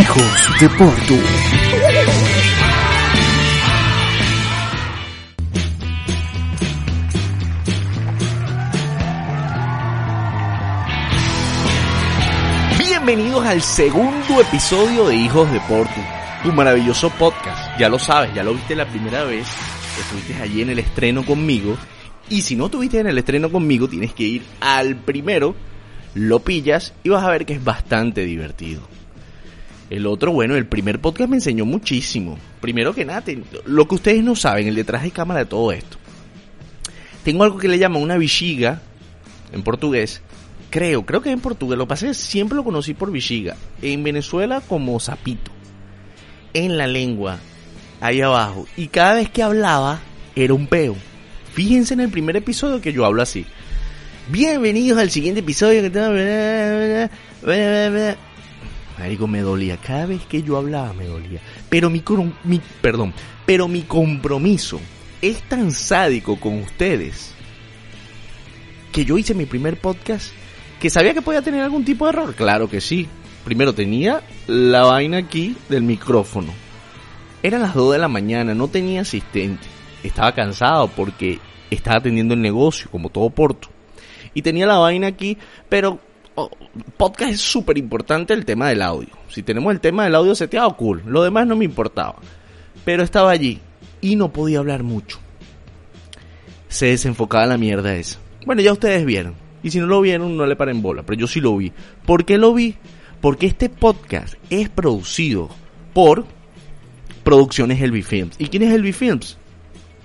Hijos de Porto. Bienvenidos al segundo episodio de Hijos de Porto, tu maravilloso podcast. Ya lo sabes, ya lo viste la primera vez, estuviste allí en el estreno conmigo. Y si no estuviste en el estreno conmigo, tienes que ir al primero, lo pillas y vas a ver que es bastante divertido. El otro, bueno, el primer podcast me enseñó muchísimo. Primero que nada, lo que ustedes no saben, el detrás de cámara de todo esto. Tengo algo que le llaman una bexiga, en portugués. Creo, creo que en portugués. Lo que siempre lo conocí por bexiga. En Venezuela como sapito. En la lengua, ahí abajo. Y cada vez que hablaba, era un peo. Fíjense en el primer episodio que yo hablo así. Bienvenidos al siguiente episodio que. Marico, me dolía. Cada vez que yo hablaba me dolía. Pero mi, mi perdón, pero mi compromiso es tan sádico con ustedes que yo hice mi primer podcast que sabía que podía tener algún tipo de error. Claro que sí. Primero tenía la vaina aquí del micrófono. Eran las 2 de la mañana, no tenía asistente. Estaba cansado porque estaba atendiendo el negocio, como todo Porto. Y tenía la vaina aquí, pero oh, podcast es súper importante el tema del audio. Si tenemos el tema del audio seteado, cool. Lo demás no me importaba. Pero estaba allí y no podía hablar mucho. Se desenfocaba la mierda esa. Bueno, ya ustedes vieron. Y si no lo vieron, no le paren bola. Pero yo sí lo vi. ¿Por qué lo vi? Porque este podcast es producido por Producciones Elvi Films. ¿Y quién es Elvi Films?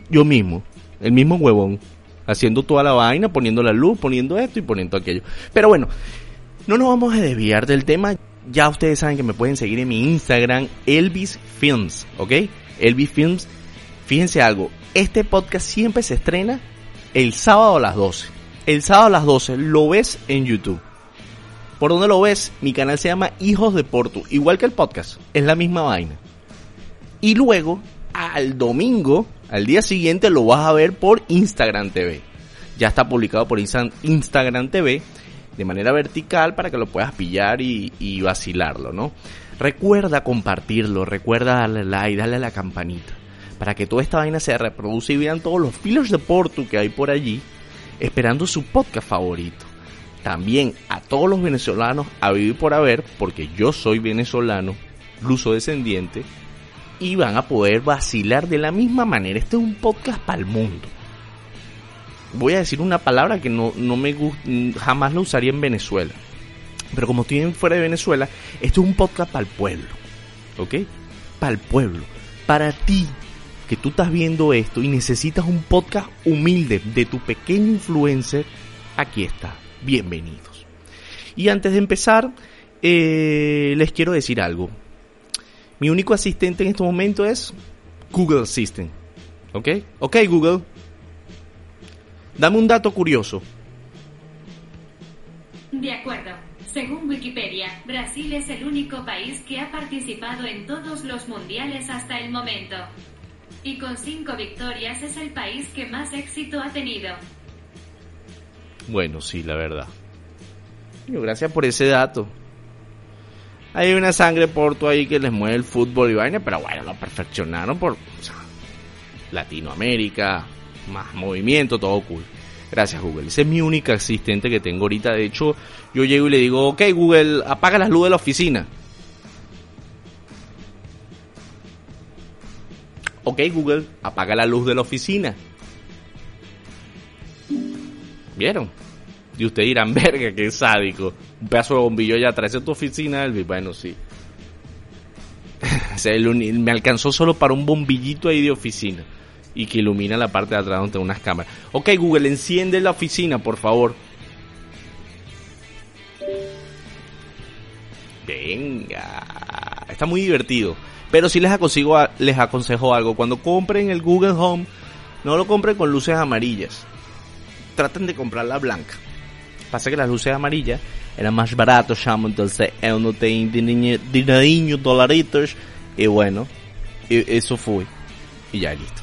Yo mismo. El mismo huevón. Haciendo toda la vaina, poniendo la luz, poniendo esto y poniendo aquello. Pero bueno, no nos vamos a desviar del tema. Ya ustedes saben que me pueden seguir en mi Instagram, Elvis Films, ¿ok? Elvis Films. Fíjense algo, este podcast siempre se estrena el sábado a las 12. El sábado a las 12 lo ves en YouTube. ¿Por dónde lo ves? Mi canal se llama Hijos de Porto, igual que el podcast, es la misma vaina. Y luego, al domingo, al día siguiente, lo vas a ver por Instagram TV. Ya está publicado por Insta- Instagram TV de manera vertical para que lo puedas pillar y, vacilarlo, ¿no? Recuerda compartirlo, recuerda darle like, darle a la campanita, para que toda esta vaina se reproduce y vean todos los filos de Porto que hay por allí, esperando su podcast favorito. También a todos los venezolanos a vivir por haber, porque yo soy venezolano, luso descendiente, y van a poder vacilar de la misma manera. Este es un podcast para el mundo. Voy a decir una palabra que no, no me gusta, jamás la usaría en Venezuela. Pero como estoy fuera de Venezuela, esto es un podcast para el pueblo. ¿Ok? Para el pueblo. Para ti, que tú estás viendo esto y necesitas un podcast humilde de tu pequeño influencer, aquí está. Bienvenidos. Y antes de empezar, eh, les quiero decir algo. Mi único asistente en este momento es Google Assistant. ¿Ok? Ok, Google. Dame un dato curioso. De acuerdo. Según Wikipedia, Brasil es el único país que ha participado en todos los mundiales hasta el momento. Y con cinco victorias es el país que más éxito ha tenido. Bueno, sí, la verdad. Gracias por ese dato. Hay una sangre porto ahí que les mueve el fútbol y vaina, pero bueno, lo perfeccionaron por Latinoamérica, más movimiento, todo cool. Gracias Google. Ese es mi única asistente que tengo ahorita. De hecho, yo llego y le digo, ok Google, apaga las luces de la oficina. Ok Google, apaga la luz de la oficina. ¿Vieron? Y ustedes dirán, verga, qué sádico. Un pedazo de bombillo allá atrás de tu oficina, Elvis. Bueno, sí. Me alcanzó solo para un bombillito ahí de oficina. Y que ilumina la parte de atrás donde tengo unas cámaras. Ok, Google, enciende la oficina, por favor. Venga. Está muy divertido. Pero sí les aconsejo, les aconsejo algo. Cuando compren el Google Home, no lo compren con luces amarillas. Traten de comprarla blanca. Pasa que las luces amarillas eran más baratos, chamo. Entonces, uno tiene dinero, dinerinho, dolaritos. Y bueno, e- eso fue. Y ya listo.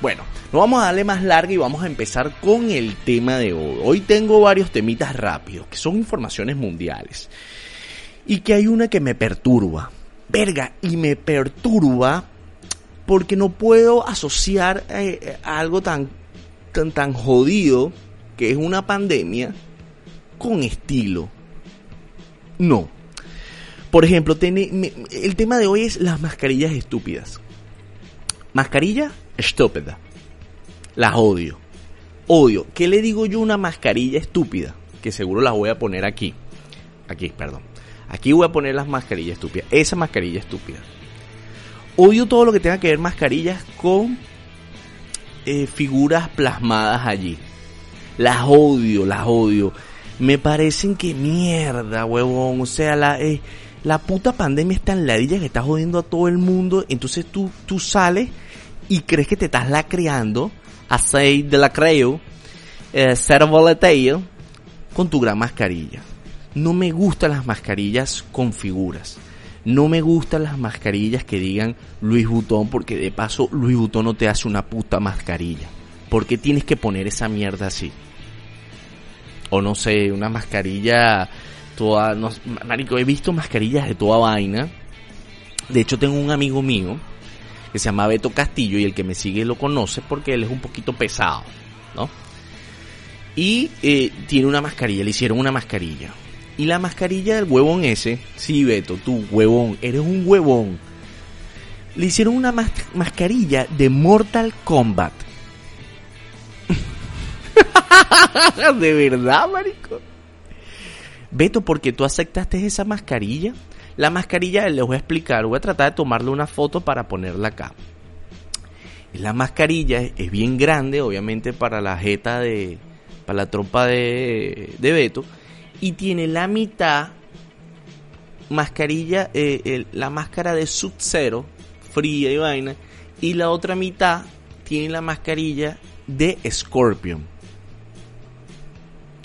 Bueno, no vamos a darle más larga y vamos a empezar con el tema de hoy. Hoy tengo varios temitas rápidos, que son informaciones mundiales. Y que hay una que me perturba. verga, y me perturba porque no puedo asociar eh, algo tan, tan, tan jodido que es una pandemia con estilo. No. Por ejemplo, el tema de hoy es las mascarillas estúpidas. Mascarilla estúpida. Las odio. Odio. ¿Qué le digo yo una mascarilla estúpida? Que seguro las voy a poner aquí. Aquí, perdón. Aquí voy a poner las mascarillas estúpidas. Esa mascarilla estúpida. Odio todo lo que tenga que ver mascarillas con eh, figuras plasmadas allí. Las odio, las odio. Me parecen que mierda, huevón. O sea, la, eh, la puta pandemia está en ladilla que está jodiendo a todo el mundo. Entonces tú, tú sales y crees que te estás lacreando. Así de la creo. Eh, ser con tu gran mascarilla. No me gustan las mascarillas con figuras. No me gustan las mascarillas que digan Luis Butón porque de paso Luis Butón no te hace una puta mascarilla. ¿Por qué tienes que poner esa mierda así? O no sé, una mascarilla toda... No, marico, he visto mascarillas de toda vaina. De hecho tengo un amigo mío que se llama Beto Castillo y el que me sigue lo conoce porque él es un poquito pesado, ¿no? Y eh, tiene una mascarilla, le hicieron una mascarilla y la mascarilla del huevón ese, sí, Beto, tú, huevón, eres un huevón. Le hicieron una mascarilla de Mortal Kombat. de verdad, marico. Beto, ¿por qué tú aceptaste esa mascarilla? La mascarilla, les voy a explicar, voy a tratar de tomarle una foto para ponerla acá. La mascarilla es bien grande, obviamente para la jeta de, para la tropa de, de Beto y tiene la mitad mascarilla, eh, la máscara de Sub-Zero, fría y vaina, y la otra mitad tiene la mascarilla de Scorpion.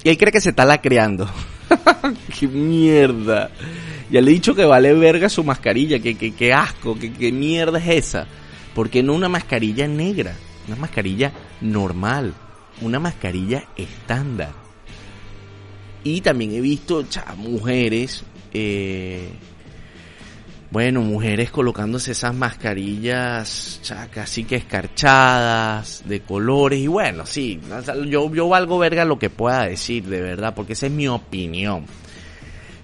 Y ahí cree que se está la creando. ¡Qué mierda! Ya le he dicho que vale verga su mascarilla, que, que, asco, que, que mierda es esa. porque no una mascarilla negra? Una mascarilla normal, una mascarilla estándar. Y también he visto mujeres, eh, bueno, mujeres colocándose esas mascarillas casi que escarchadas, de colores, y bueno, sí, yo, yo valgo verga lo que pueda decir, de verdad, porque esa es mi opinión.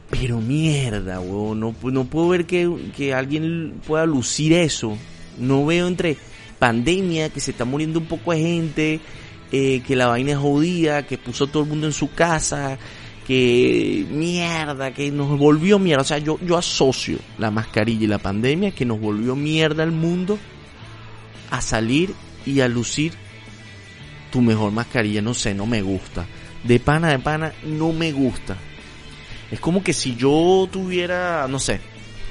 Pero mierda, weón, no, no puedo ver que, que alguien pueda lucir eso. No veo entre pandemia, que se está muriendo un poco de gente, eh, que la vaina es jodida, que puso todo el mundo en su casa, que mierda, que nos volvió mierda. O sea, yo, yo asocio la mascarilla y la pandemia que nos volvió mierda al mundo a salir y a lucir tu mejor mascarilla. No sé, no me gusta. De pana, de pana, no me gusta. Es como que si yo tuviera, no sé,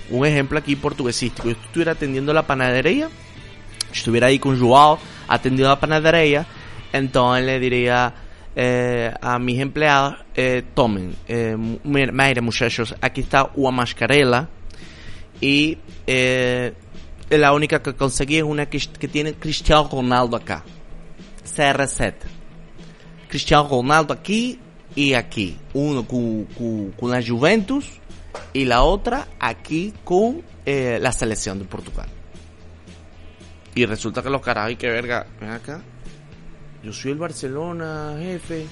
un ejemplo aquí portuguesístico. Yo estuviera atendiendo la panadería, estuviera ahí con Joao atendiendo la panadería, entonces le diría eh, a mis empleados, eh, tomen, eh, mira muchachos, aquí está una mascarela y eh, la única que conseguí es una que, tiene Cristiano Ronaldo acá, CR7. Cristiano Ronaldo aquí y aquí, uno con, con, la Juventus y la otra aquí con eh, la selección de Portugal. Y resulta que los carajos, y que verga, ven acá, yo soy el Barcelona, jefe.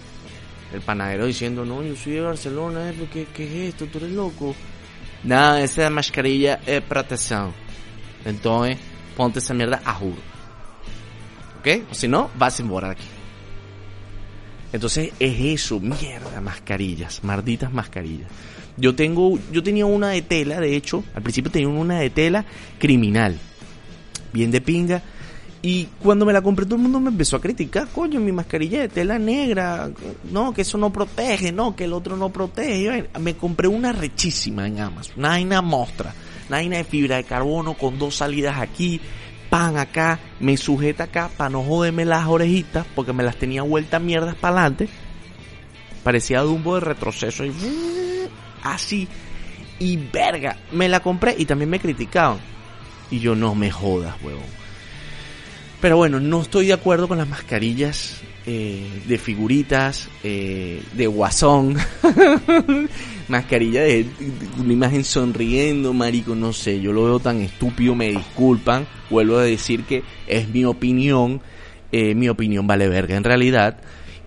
El panadero diciendo, no, yo soy el Barcelona, jefe, ¿qué, qué es esto? ¿Tú eres loco? Nada, esa mascarilla es protección. Entonces, ponte esa mierda a juro. ¿Ok? O si no, vas a embora aquí. Entonces es eso, mierda, mascarillas, malditas mascarillas. Yo tengo, yo tenía una de tela, de hecho, al principio tenía una de tela criminal, bien de pinga, y cuando me la compré todo el mundo me empezó a criticar, coño, mi mascarilla de tela negra, no, que eso no protege, no, que el otro no protege. Me compré una rechísima en Amazon, una vaina mostra, una vaina de fibra de carbono con dos salidas aquí, pan acá, me sujeta acá para no joderme las orejitas porque me las tenía vueltas mierdas para adelante. Parecía Dumbo de retroceso y así. Y verga, me la compré y también me criticaban. Y yo no me jodas, huevón Pero bueno, no estoy de acuerdo con las mascarillas eh, de figuritas, eh, de guasón, mascarilla de, una imagen sonriendo, marico, no sé, yo lo veo tan estúpido, me disculpan, vuelvo a decir que es mi opinión, eh, mi opinión vale verga en realidad.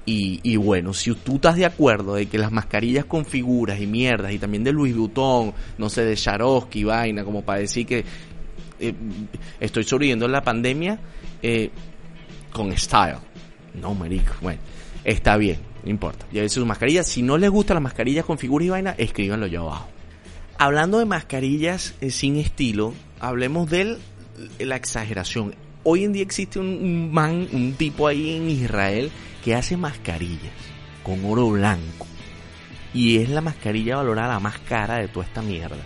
Y, y, bueno, si tú estás de acuerdo de que las mascarillas con figuras y mierdas, y también de Louis Vuitton, no sé, de Swarovski, vaina, como para decir que eh, estoy sobreviviendo en la pandemia eh, con style. No, marico, bueno, está bien, no importa. Ya sus mascarillas. Si no les gustan las mascarillas con figuras y vaina, escríbanlo yo abajo. Hablando de mascarillas eh, sin estilo, hablemos de la exageración. Hoy en día existe un man, un tipo ahí en Israel que hace mascarillas con oro blanco. Y es la mascarilla valorada más cara de toda esta mierda.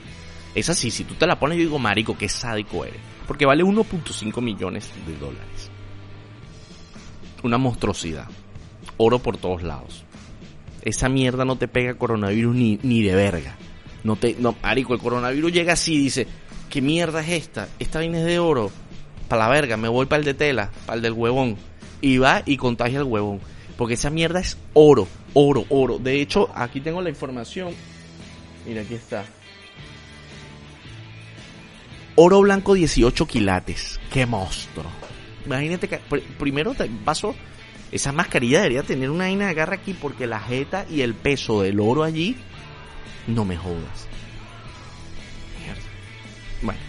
Es así, si tú te la pones, yo digo, marico, qué sádico eres. Porque vale 1.5 millones de dólares. Una monstruosidad. Oro por todos lados. Esa mierda no te pega coronavirus ni, ni de verga. No te, no, marico, el coronavirus llega así y dice, ¿qué mierda es esta? Esta vaina es de oro. Para la verga, me voy para el de tela, para el del huevón. Y va y contagia el huevón. Porque esa mierda es oro, oro, oro. De hecho, aquí tengo la información. Mira, aquí está. Oro blanco 18 quilates. ¡Qué monstruo! Imagínate que primero paso. Esa mascarilla debería tener una vaina de garra aquí porque la jeta y el peso del oro allí. No me jodas. Bueno.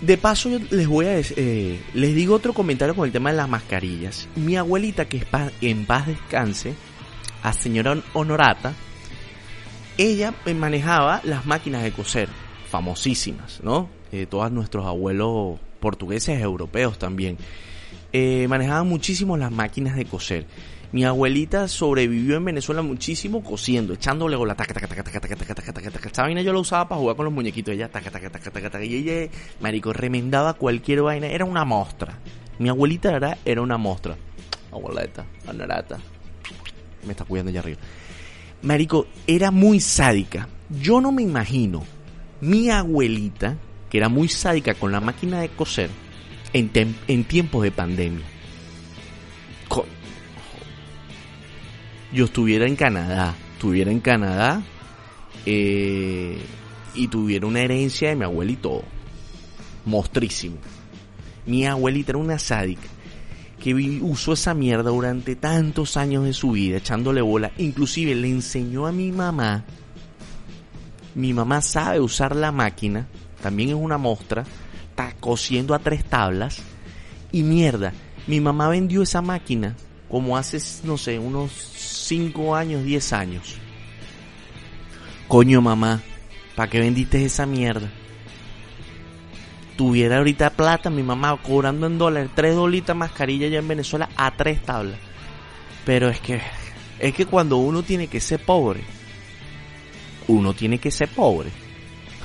De paso, les voy a eh, les digo otro comentario con el tema de las mascarillas. Mi abuelita, que en paz descanse, a señora Honorata, ella manejaba las máquinas de coser, famosísimas, ¿no? Eh, todos nuestros abuelos portugueses, europeos también, eh, manejaban muchísimo las máquinas de coser. Mi abuelita sobrevivió en Venezuela muchísimo cosiendo, echándole la taca, taca, taca, taca, taca, taca, taca, taca, taca. Esta vaina yo la usaba para jugar con los muñequitos. Ella, taca, taca, taca, taca, taca. Y ella, marico, remendaba cualquier vaina. Era una mostra. Mi abuelita era, era una mostra. Abuelita, honorata. Me está cuidando allá arriba. Marico, era muy sádica. Yo no me imagino mi abuelita, que era muy sádica con la máquina de coser, en, en tiempos de pandemia. yo estuviera en Canadá, estuviera en Canadá eh, y tuviera una herencia de mi abuelito, mostrísimo. Mi abuelita era una sádica que usó esa mierda durante tantos años de su vida, echándole bola. Inclusive le enseñó a mi mamá. Mi mamá sabe usar la máquina, también es una mostra, está cosiendo a tres tablas. Y mierda, mi mamá vendió esa máquina como hace, no sé, unos 5 años, 10 años. Coño mamá, ¿para qué vendiste esa mierda? Tuviera ahorita plata, mi mamá cobrando en dólares, 3 dolitas mascarilla ya en Venezuela a 3 tablas. Pero es que, es que cuando uno tiene que ser pobre, uno tiene que ser pobre.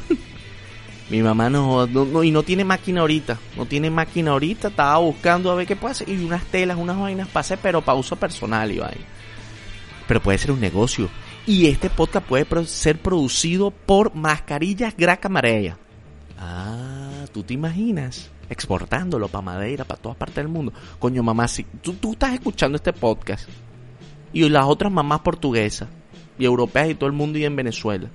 Mi mamá no, y no tiene máquina ahorita, no tiene máquina ahorita, estaba buscando a ver qué puede hacer y unas telas, unas vainas pase, pero para uso personal y pero puede ser un negocio. Y este podcast puede ser producido por Mascarillas Graca Marea. Ah, ¿tú te imaginas? Exportándolo para Madeira, para todas partes del mundo. Coño, mamá, si tú, tú estás escuchando este podcast y las otras mamás portuguesas y europeas y todo el mundo y en Venezuela,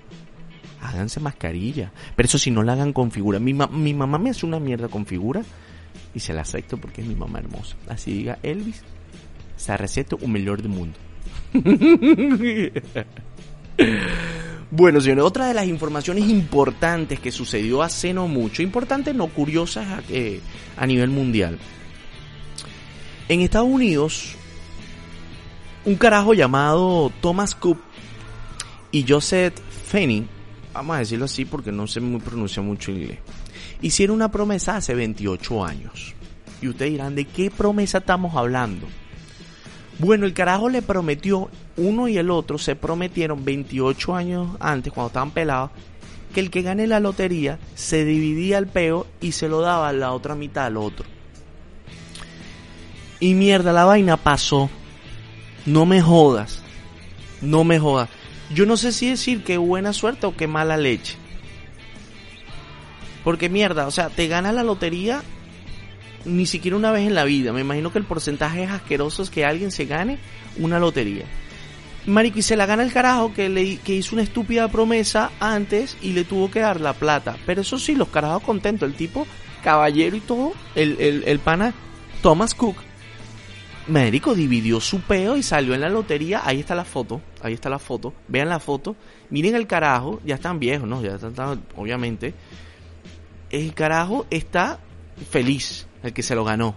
háganse mascarilla. Pero eso si no la hagan con figura. Mi, mi mamá me hace una mierda con figura y se la acepto porque es mi mamá hermosa. Así diga Elvis, se receta un mejor del mundo. bueno, señores, otra de las informaciones importantes que sucedió hace no mucho, importantes no curiosas eh, a nivel mundial. En Estados Unidos, un carajo llamado Thomas Cook y Joseph Fanning, vamos a decirlo así porque no se me pronuncia mucho inglés, hicieron una promesa hace 28 años. Y ustedes dirán, ¿de qué promesa estamos hablando? Bueno, el carajo le prometió, uno y el otro se prometieron 28 años antes, cuando estaban pelados, que el que gane la lotería se dividía el peo y se lo daba la otra mitad al otro. Y mierda, la vaina pasó. No me jodas. No me jodas. Yo no sé si decir que buena suerte o que mala leche. Porque mierda, o sea, te gana la lotería ni siquiera una vez en la vida. Me imagino que el porcentaje es asqueroso es que alguien se gane una lotería. Marico, y se la gana el carajo que, le, que hizo una estúpida promesa antes y le tuvo que dar la plata. Pero eso sí, los carajos contentos. El tipo, caballero y todo, el, el, el pana Thomas Cook, Marico dividió su peo y salió en la lotería. Ahí está la foto, ahí está la foto. Vean la foto. Miren el carajo, ya están viejos, ¿no? Ya están, obviamente. El carajo está feliz, el que se lo ganó.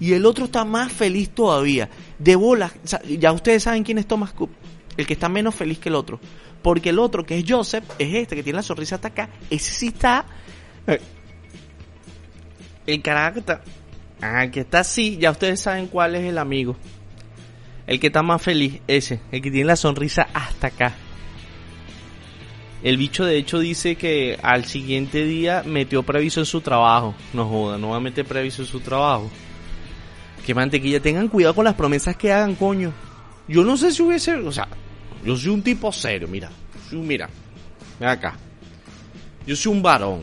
Y el otro está más feliz todavía. De bolas. Ya ustedes saben quién es Thomas Cook. El que está menos feliz que el otro. Porque el otro, que es Joseph, es este que tiene la sonrisa hasta acá. Ese sí está. Eh, el carajo está. Ah, que está así. Ya ustedes saben cuál es el amigo. El que está más feliz, ese. El que tiene la sonrisa hasta acá. El bicho de hecho dice que al siguiente día metió previso en su trabajo. No joda, no va a meter previso en su trabajo. Que mantequilla, tengan cuidado con las promesas que hagan, coño. Yo no sé si hubiese, o sea, yo soy un tipo serio, mira. Soy, mira, ven acá. Yo soy un varón.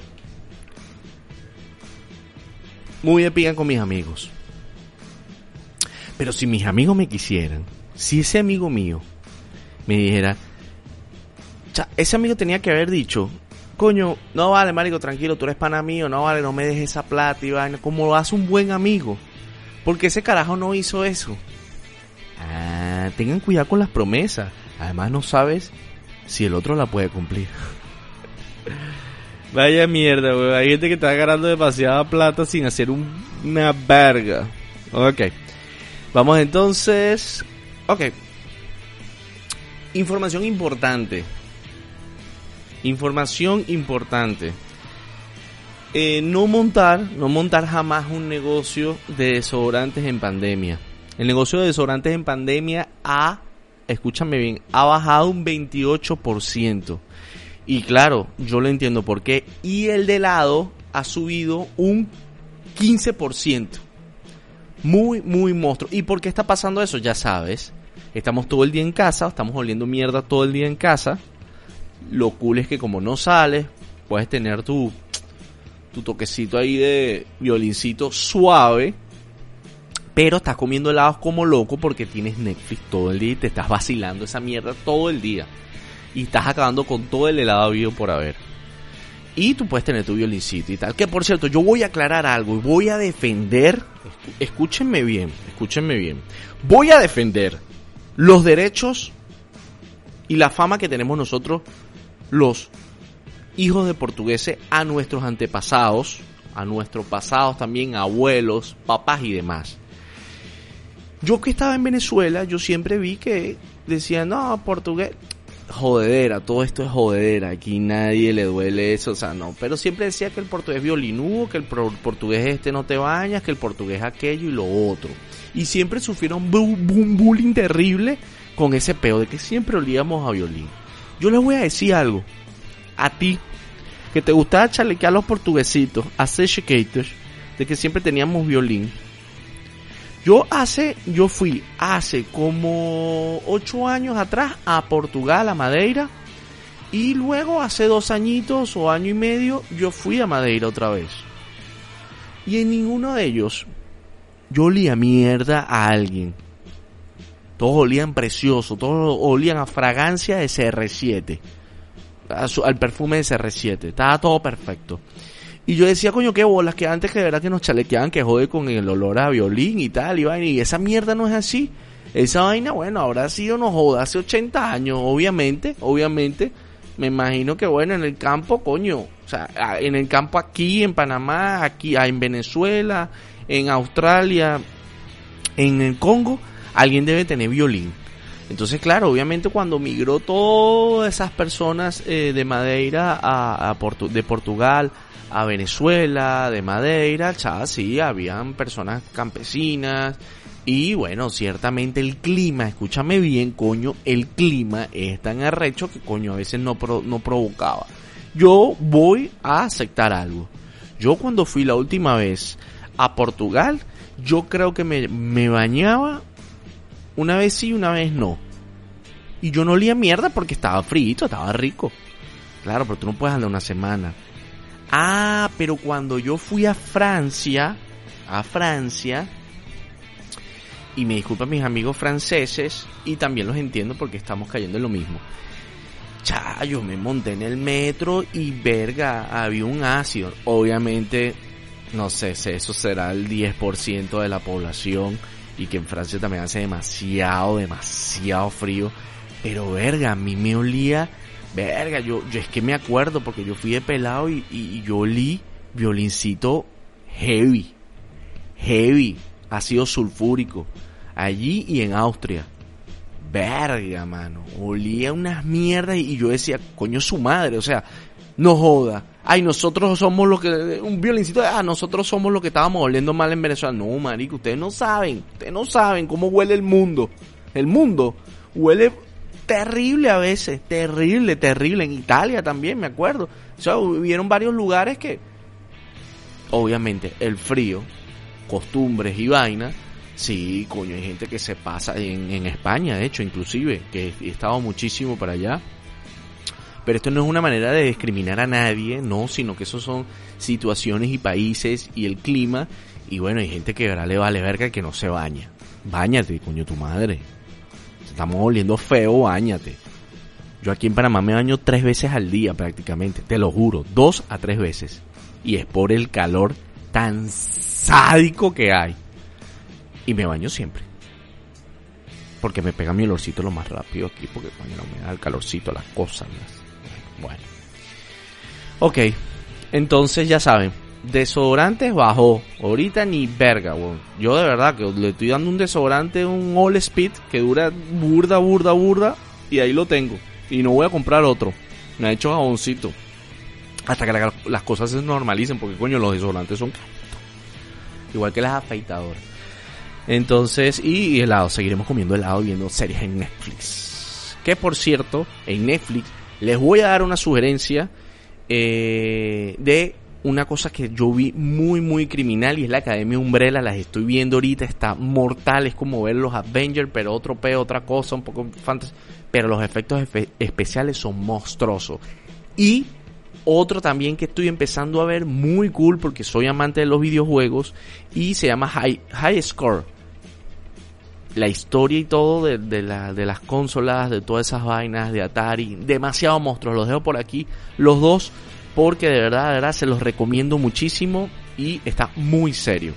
Muy de pica con mis amigos. Pero si mis amigos me quisieran, si ese amigo mío me dijera, ese amigo tenía que haber dicho, coño, no vale, marico, tranquilo, tú eres pana mío, no vale, no me dejes esa plata y vaina, como lo hace un buen amigo. Porque ese carajo no hizo eso. Ah, tengan cuidado con las promesas. Además no sabes si el otro la puede cumplir. Vaya mierda, weón. Hay gente que está ganando demasiada plata sin hacer una verga. Ok. Vamos entonces. Ok. Información importante. Información importante. Eh, no montar, no montar jamás un negocio de desodorantes en pandemia. El negocio de desodorantes en pandemia ha, escúchame bien, ha bajado un 28%. Y claro, yo lo entiendo por qué. Y el de helado ha subido un 15%. Muy, muy monstruo. ¿Y por qué está pasando eso? Ya sabes. Estamos todo el día en casa, estamos oliendo mierda todo el día en casa. Lo cool es que como no sales, puedes tener tu, tu toquecito ahí de violincito suave. Pero estás comiendo helados como loco porque tienes Netflix todo el día y te estás vacilando esa mierda todo el día. Y estás acabando con todo el helado vivo por haber. Y tú puedes tener tu violincito y tal. Que por cierto, yo voy a aclarar algo y voy a defender. Escúchenme bien, escúchenme bien. Voy a defender los derechos y la fama que tenemos nosotros los hijos de portugueses a nuestros antepasados, a nuestros pasados también, abuelos, papás y demás. Yo que estaba en Venezuela, yo siempre vi que decían, no, portugués, jodedera, todo esto es jodedera, aquí nadie le duele eso, o sea, no, pero siempre decía que el portugués violinudo, que el portugués este no te bañas, que el portugués aquello y lo otro. Y siempre sufrieron un bullying terrible con ese peo de que siempre olíamos a violín. Yo les voy a decir algo, a ti, que te gustaba chalequear a los portuguesitos, hacer shakers, de que siempre teníamos violín. Yo hace, yo fui hace como ocho años atrás a Portugal, a Madeira, y luego hace dos añitos o año y medio yo fui a Madeira otra vez. Y en ninguno de ellos yo olía mierda a alguien. Todos olían precioso, todos olían a fragancia de CR7 al perfume de CR7. Estaba todo perfecto. Y yo decía, coño, qué bolas, que antes que de verdad que nos chalequeaban, que jode con el olor a violín y tal, y vaina, y esa mierda no es así. Esa vaina, bueno, habrá sido, no joda, hace 80 años, obviamente, obviamente. Me imagino que, bueno, en el campo, coño, o sea, en el campo aquí, en Panamá, aquí, en Venezuela, en Australia, en el Congo, alguien debe tener violín. Entonces, claro, obviamente cuando migró todas esas personas eh, de Madeira a, de Portugal a Venezuela, de Madeira, ya sí, habían personas campesinas y bueno, ciertamente el clima, escúchame bien, coño, el clima es tan arrecho que coño a veces no, no provocaba. Yo voy a aceptar algo. Yo cuando fui la última vez a Portugal, yo creo que me, me bañaba una vez sí, una vez no. Y yo no olía mierda porque estaba frito, estaba rico. Claro, pero tú no puedes andar una semana. Ah, pero cuando yo fui a Francia, a Francia. Y me disculpan mis amigos franceses y también los entiendo porque estamos cayendo en lo mismo. Cha, yo me monté en el metro y verga, había un ácido. Obviamente, no sé, eso será el 10% de la población y que en Francia también hace demasiado, demasiado frío. Pero verga, a mí me olía, verga, yo, yo es que me acuerdo porque yo fui de pelado y, y yo olí violincito heavy, heavy, ácido sulfúrico, allí y en Austria. Verga, mano, olía unas mierdas y yo decía, coño su madre, o sea, no joda. Ay, nosotros somos los que, un violincito, ah, nosotros somos los que estábamos oliendo mal en Venezuela. No, marico, ustedes no saben, ustedes no saben cómo huele el mundo. El mundo huele terrible a veces, terrible, terrible. En Italia también, me acuerdo. O sea, hubieron varios lugares que, obviamente, el frío, costumbres y vainas, sí, coño, hay gente que se pasa en, en España, de hecho, inclusive, que he estado muchísimo para allá pero esto no es una manera de discriminar a nadie, no, sino que eso son situaciones y países y el clima. Y bueno, hay gente que ahora le vale verga que no se baña. Báñate, coño, tu madre. Estamos oliendo feo, bañate. Yo aquí en Panamá me baño tres veces al día prácticamente, te lo juro, dos a tres veces. Y es por el calor tan sádico que hay. Y me baño siempre. Porque me pega mi olorcito lo más rápido aquí, porque coño no me da el calorcito, las cosas. Bueno. Ok, entonces ya saben, desodorantes bajó. Ahorita ni verga, Yo de verdad que le estoy dando un desodorante, un All Speed, que dura burda, burda, burda, y ahí lo tengo. Y no voy a comprar otro. Me ha hecho jaboncito. Hasta que las cosas se normalicen, porque coño, los desodorantes son Igual que las afeitadoras. Entonces, y helado, seguiremos comiendo helado viendo series en Netflix. Que por cierto, en Netflix les voy a dar una sugerencia eh, de una cosa que yo vi muy muy criminal y es la Academia Umbrella, las estoy viendo ahorita, está mortal, es como ver los Avengers, pero otro peo, otra cosa, un poco fantasy, pero los efectos especiales son monstruosos. Y otro también que estoy empezando a ver muy cool porque soy amante de los videojuegos y se llama High, High Score la historia y todo de, de, la, de las consolas, de todas esas vainas, de Atari, demasiado monstruos. Los dejo por aquí, los dos, porque de verdad, de verdad, se los recomiendo muchísimo y está muy serio.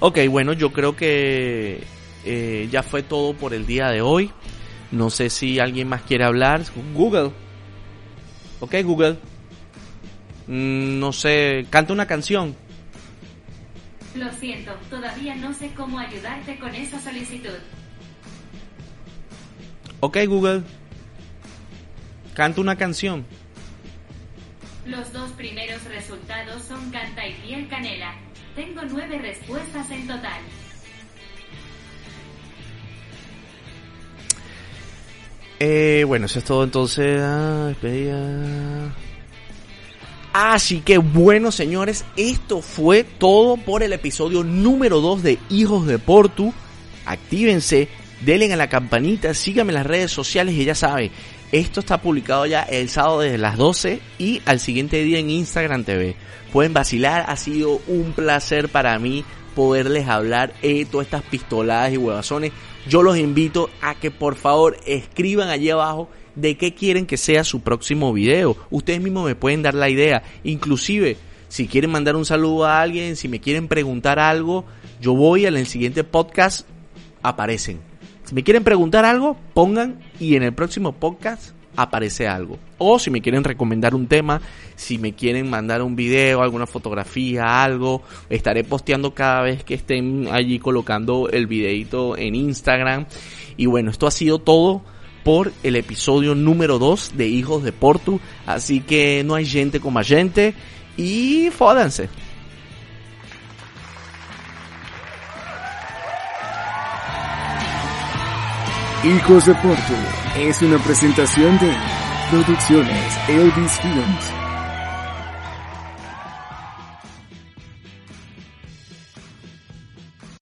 Ok, bueno, yo creo que eh, ya fue todo por el día de hoy. No sé si alguien más quiere hablar. Google. Ok, Google. Mm, no sé, canta una canción. Lo siento, todavía no sé cómo ayudarte con esa solicitud. Ok, Google. Canta una canción. Los dos primeros resultados son Canta y Piel Canela. Tengo nueve respuestas en total. Eh, bueno, eso es todo entonces. Ah, Así que bueno, señores, esto fue todo por el episodio número 2 de Hijos de Portu. Actívense, denle a la campanita, síganme en las redes sociales y ya saben, esto está publicado ya el sábado desde las 12 y al siguiente día en Instagram TV. Pueden vacilar, ha sido un placer para mí poderles hablar de todas estas pistoladas y huevazones. Yo los invito a que por favor escriban allí abajo de qué quieren que sea su próximo video. Ustedes mismos me pueden dar la idea. Inclusive, si quieren mandar un saludo a alguien, si me quieren preguntar algo, yo voy al siguiente podcast, aparecen. Si me quieren preguntar algo, pongan y en el próximo podcast aparece algo. O si me quieren recomendar un tema, si me quieren mandar un video, alguna fotografía, algo, estaré posteando cada vez que estén allí colocando el videito en Instagram. Y bueno, esto ha sido todo por el episodio número 2 de Hijos de Portu. Así que no hay gente como gente y fódanse. Hijos de Portu es una presentación de Producciones Elvis Films.